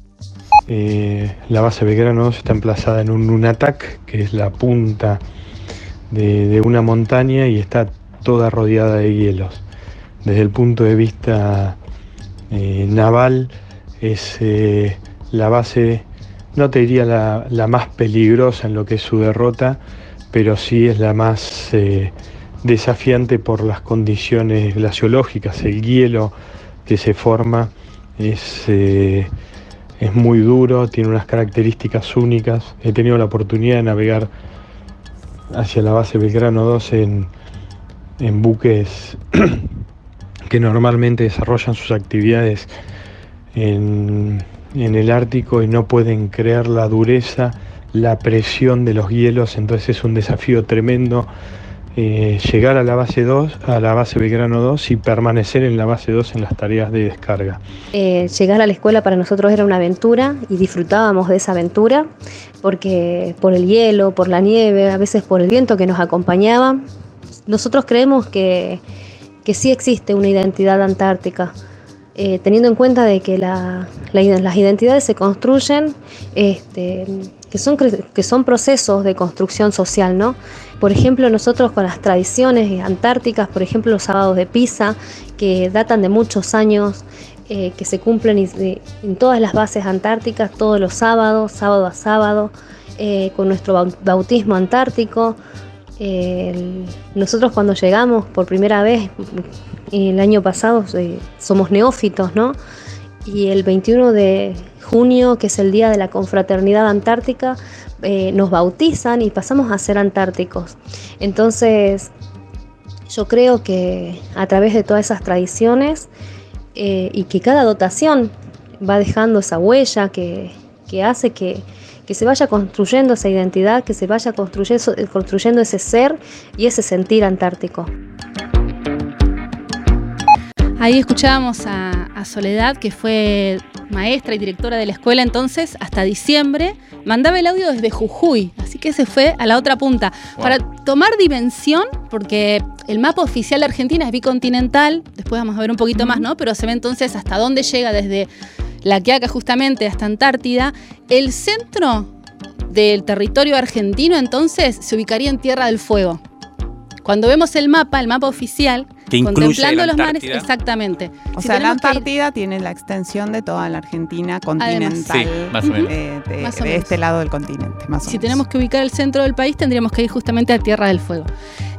Eh, la base Belgrano está emplazada en un Nunatak, que es la punta de una montaña y está toda rodeada de hielos desde el punto de vista eh, naval es eh, la base, no te diría la, más peligrosa en lo que es su derrota, pero sí es la más eh, desafiante por las condiciones glaciológicas, el hielo que se forma es, es muy duro, tiene unas características únicas. He tenido la oportunidad de navegar hacia la base Belgrano 2 en, en buques que normalmente desarrollan sus actividades en, el Ártico y no pueden creer la dureza, la presión de los hielos, entonces es un desafío tremendo eh, llegar a la base 2, a la base Belgrano 2 y permanecer en la base 2 en las tareas de descarga. Eh, llegar a la escuela para nosotros era una aventura y disfrutábamos de esa aventura porque por el hielo, por la nieve, a veces por el viento que nos acompañaba, nosotros creemos que que sí existe una identidad antártica, eh, teniendo en cuenta de que las identidades se construyen, este, que, son, que son procesos de construcción social, ¿no? Por ejemplo, nosotros con las tradiciones antárticas, por ejemplo, los sábados de Pisa, que datan de muchos años, eh, que se cumplen en todas las bases antárticas, todos los sábados, sábado a sábado, eh, con nuestro bautismo antártico, nosotros cuando llegamos por primera vez el año pasado eh, somos neófitos, ¿no? Y el 21 de junio, que es el día de la confraternidad antártica, eh, nos bautizan y pasamos a ser antárticos. Entonces, yo creo que a través de todas esas tradiciones eh, y que cada dotación va dejando esa huella que hace que, que se vaya construyendo esa identidad, que se vaya construyendo, construyendo ese ser y ese sentir antártico. Ahí escuchábamos a, Soledad, que fue maestra y directora de la escuela entonces hasta diciembre. Mandaba el audio desde Jujuy, así que se fue a la otra punta. Para tomar dimensión, porque el mapa oficial de Argentina es bicontinental, después vamos a ver un poquito más, ¿no? Pero se ve entonces hasta dónde llega desde la Quiaca justamente hasta Antártida, el centro del territorio argentino entonces se ubicaría en Tierra del Fuego. Cuando vemos el mapa, el mapa oficial, contemplando los mares, exactamente. O sea, la Antártida tiene la extensión de toda la Argentina continental, más o menos. de, este lado del continente. si tenemos que ubicar el centro del país, tendríamos que ir justamente a Tierra del Fuego.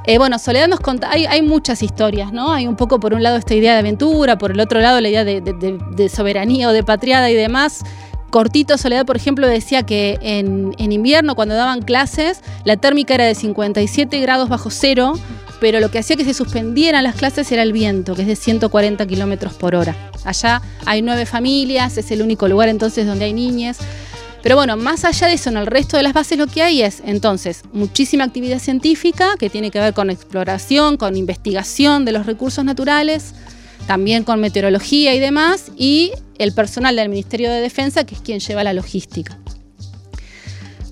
Eh, bueno, Soledad nos conta, hay, muchas historias, ¿no? Hay un poco por un lado esta idea de aventura, por el otro lado la idea de, soberanía o de patriada y demás. Cortito Soledad, por ejemplo, decía que en, invierno, cuando daban clases, la térmica era de 57 grados bajo cero, pero lo que hacía que se suspendieran las clases era el viento, que es de 140 kilómetros por hora. Allá hay nueve familias, es el único lugar entonces donde hay niñas. Pero bueno, más allá de eso, en el resto de las bases lo que hay es entonces muchísima actividad científica que tiene que ver con exploración, con investigación de los recursos naturales, también con meteorología y demás, y el personal del Ministerio de Defensa, que es quien lleva la logística.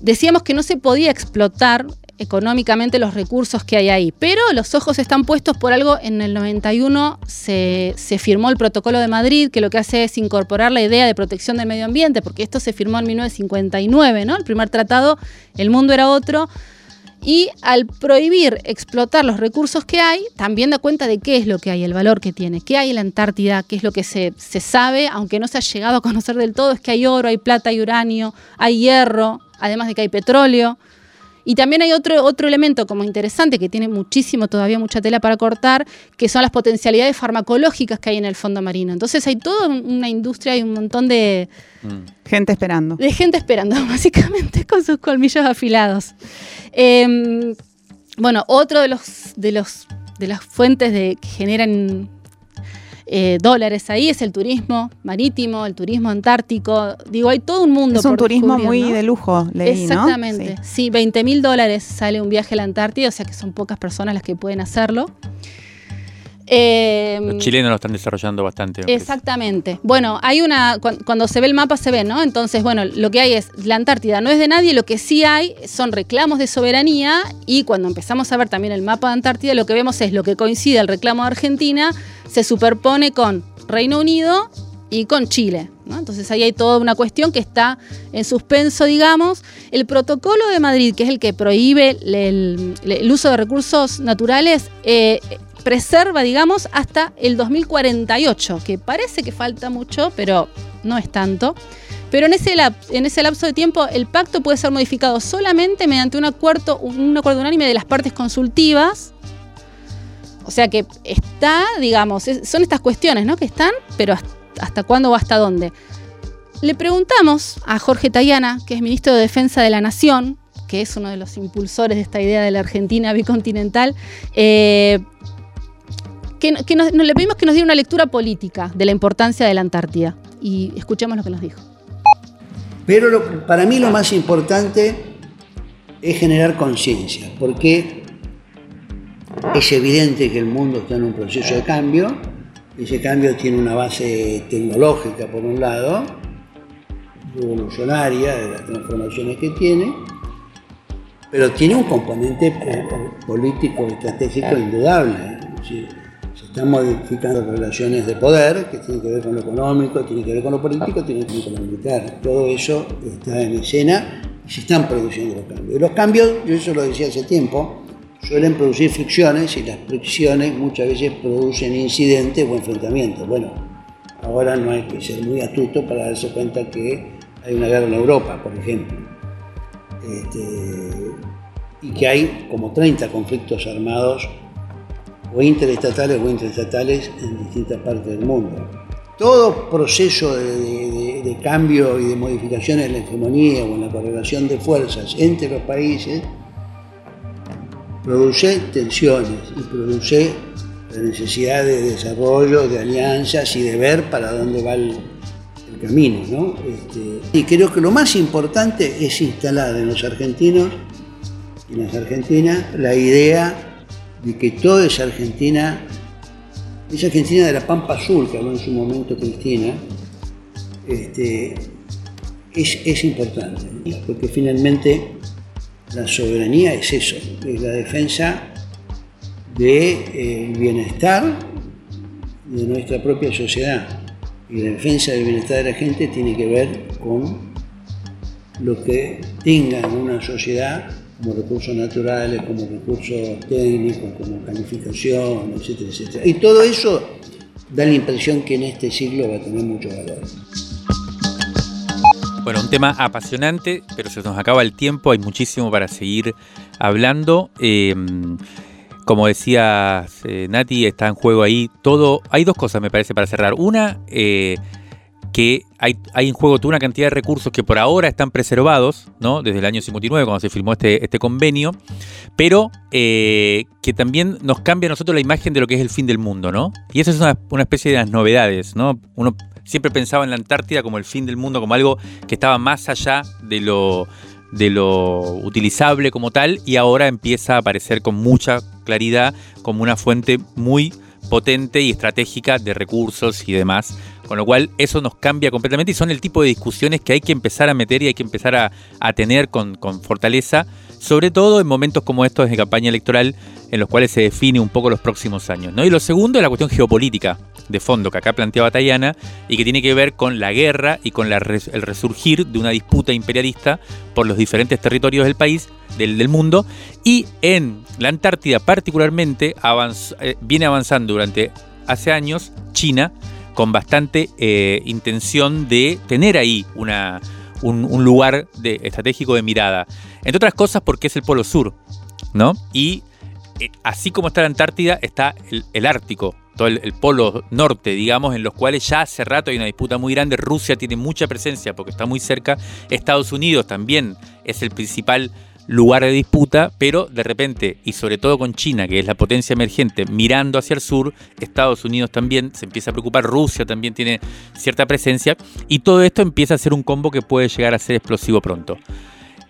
Decíamos que no se podía explotar económicamente los recursos que hay ahí. Pero los ojos están puestos por algo. En el 91 se, firmó el Protocolo de Madrid, que lo que hace es incorporar la idea de protección del medio ambiente, porque esto se firmó en 1959, ¿no? El primer tratado, el mundo era otro. Y al prohibir explotar los recursos que hay, también da cuenta de qué es lo que hay, el valor que tiene, qué hay en la Antártida, qué es lo que se, se sabe, aunque no se ha llegado a conocer del todo, es que hay oro, hay plata, hay uranio, hay hierro, además de que hay petróleo. Y también hay otro, otro elemento como interesante que tiene muchísimo, todavía mucha tela para cortar, que son las potencialidades farmacológicas que hay en el fondo marino. Entonces hay toda una industria y un montón de... Gente esperando. De gente esperando, básicamente, con sus colmillos afilados. Em, bueno, otro de los, de los de las fuentes de, que generan eh, dólares ahí, es el turismo marítimo, el turismo antártico. Digo, hay todo un mundo. Es un turismo muy de lujo, leí, Exactamente. Sí, 20 mil dólares sale un viaje a la Antártida, o sea que son pocas personas las que pueden hacerlo. Eh, Los chilenos lo están desarrollando bastante. Exactamente. Bueno, hay una. Cuando, se ve el mapa se ve, ¿no? Entonces, bueno, lo que hay es. La Antártida no es de nadie, lo que sí hay son reclamos de soberanía. Y cuando empezamos a ver también el mapa de Antártida, lo que vemos es lo que coincide el reclamo de Argentina, se superpone con Reino Unido y con Chile. ¿no? Entonces ahí hay toda una cuestión que está en suspenso, digamos. El protocolo de Madrid, que es el que prohíbe el, uso de recursos naturales, eh, preserva, digamos, hasta el 2048, que parece que falta mucho, pero no es tanto. Pero en ese, en ese lapso de tiempo el pacto puede ser modificado solamente mediante un acuerdo, un acuerdo unánime de las partes consultivas. O sea que está, digamos, son estas cuestiones, ¿no? Que están, pero hasta, cuándo o hasta dónde. Le preguntamos a Jorge Tayana, que es ministro de Defensa de la Nación, que es uno de los impulsores de esta idea de la Argentina bicontinental, eh, que, le pedimos que nos diera una lectura política de la importancia de la Antártida. Y escuchemos lo que nos dijo. Pero para mí lo más importante es generar conciencia, porque es evidente que el mundo está en un proceso de cambio. Ese cambio tiene una base tecnológica, por un lado, revolucionaria de las transformaciones que tiene, pero tiene un componente eh, político estratégico indudable están modificando relaciones de poder, que tienen que ver con lo económico, tienen que ver con lo político, tienen que ver con lo militar. Todo eso está en escena y se están produciendo los cambios. Y los cambios, yo eso lo decía hace tiempo, suelen producir fricciones y las fricciones muchas veces producen incidentes o enfrentamientos. Bueno, ahora no hay que ser muy astuto para darse cuenta que hay una guerra en Europa, por ejemplo. Este, y que hay como 30 conflictos armados o interestatales o interestatales en distintas partes del mundo. Todo proceso de, cambio y de modificación en la hegemonía o en la correlación de fuerzas entre los países produce tensiones y produce la necesidad de desarrollo, de alianzas y de ver para dónde va el, camino. ¿no? Este, y creo que lo más importante es instalar en los argentinos y en las argentinas la idea de que toda esa Argentina, esa Argentina de la Pampa Azul que habló en su momento Cristina, este, es, importante, porque finalmente la soberanía es eso, es la defensa del eh, bienestar de nuestra propia sociedad. Y la defensa del bienestar de la gente tiene que ver con lo que tenga en una sociedad como recursos naturales, como recursos técnicos, como calificación, etcétera, etcétera. Y todo eso da la impresión que en este siglo va a tener mucho valor. Bueno, un tema apasionante, pero se nos acaba el tiempo, hay muchísimo para seguir hablando. Em, como decía eh, Nati, está en juego ahí todo. Hay dos cosas, me parece, para cerrar. Una, eh, que hay, en juego toda una cantidad de recursos que por ahora están preservados, ¿no? Desde el año 59, cuando se firmó este, este convenio, pero eh, que también nos cambia a nosotros la imagen de lo que es el fin del mundo, ¿no? Y esa es una, una especie de las novedades, ¿no? Uno siempre pensaba en la Antártida como el fin del mundo, como algo que estaba más allá de lo, de lo utilizable como tal, y ahora empieza a aparecer con mucha claridad como una fuente muy potente y estratégica de recursos y demás. Con lo cual eso nos cambia completamente y son el tipo de discusiones que hay que empezar a meter y hay que empezar a, tener con, fortaleza sobre todo en momentos como estos de campaña electoral en los cuales se define un poco los próximos años. ¿no? Y lo segundo es la cuestión geopolítica de fondo que acá planteaba Tayana y que tiene que ver con la guerra y con el resurgir de una disputa imperialista por los diferentes territorios del país, del, mundo, y en la Antártida particularmente eh, viene avanzando durante hace años China con bastante eh, intención de tener ahí una, un, lugar de, estratégico de mirada. Entre otras cosas porque es el Polo Sur, ¿no? Y eh, así como está la Antártida, está el, Ártico, todo el, el, polo norte, digamos, en los cuales ya hace rato hay una disputa muy grande. Rusia tiene mucha presencia porque está muy cerca. Estados Unidos también es el principal lugar de disputa, pero de repente, y sobre todo con China, que es la potencia emergente, mirando hacia el sur, Estados Unidos también se empieza a preocupar, Rusia también tiene cierta presencia, y todo esto empieza a ser un combo que puede llegar a ser explosivo pronto.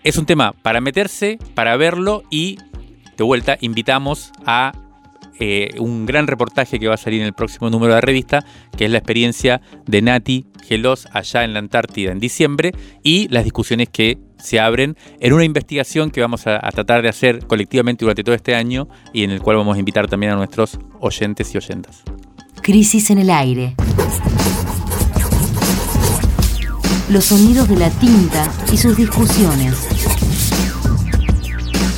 Es un tema para meterse, para verlo y de vuelta invitamos a eh, un gran reportaje que va a salir en el próximo número de la revista, que es la experiencia de Nati Gelos allá en la Antártida en diciembre y las discusiones que se abren en una investigación que vamos a, tratar de hacer colectivamente durante todo este año y en el cual vamos a invitar también a nuestros oyentes y oyentas. Crisis en el aire. Los sonidos de la tinta y sus discusiones.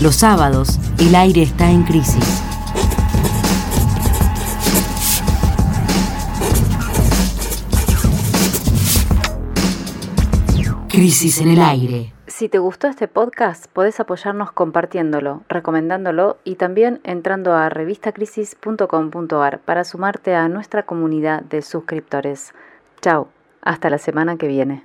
Los sábados, el aire está en crisis. Crisis en el aire. Si te gustó este podcast, podés apoyarnos compartiéndolo, recomendándolo y también entrando a revistacrisis.com.ar para sumarte a nuestra comunidad de suscriptores. Chao, hasta la semana que viene.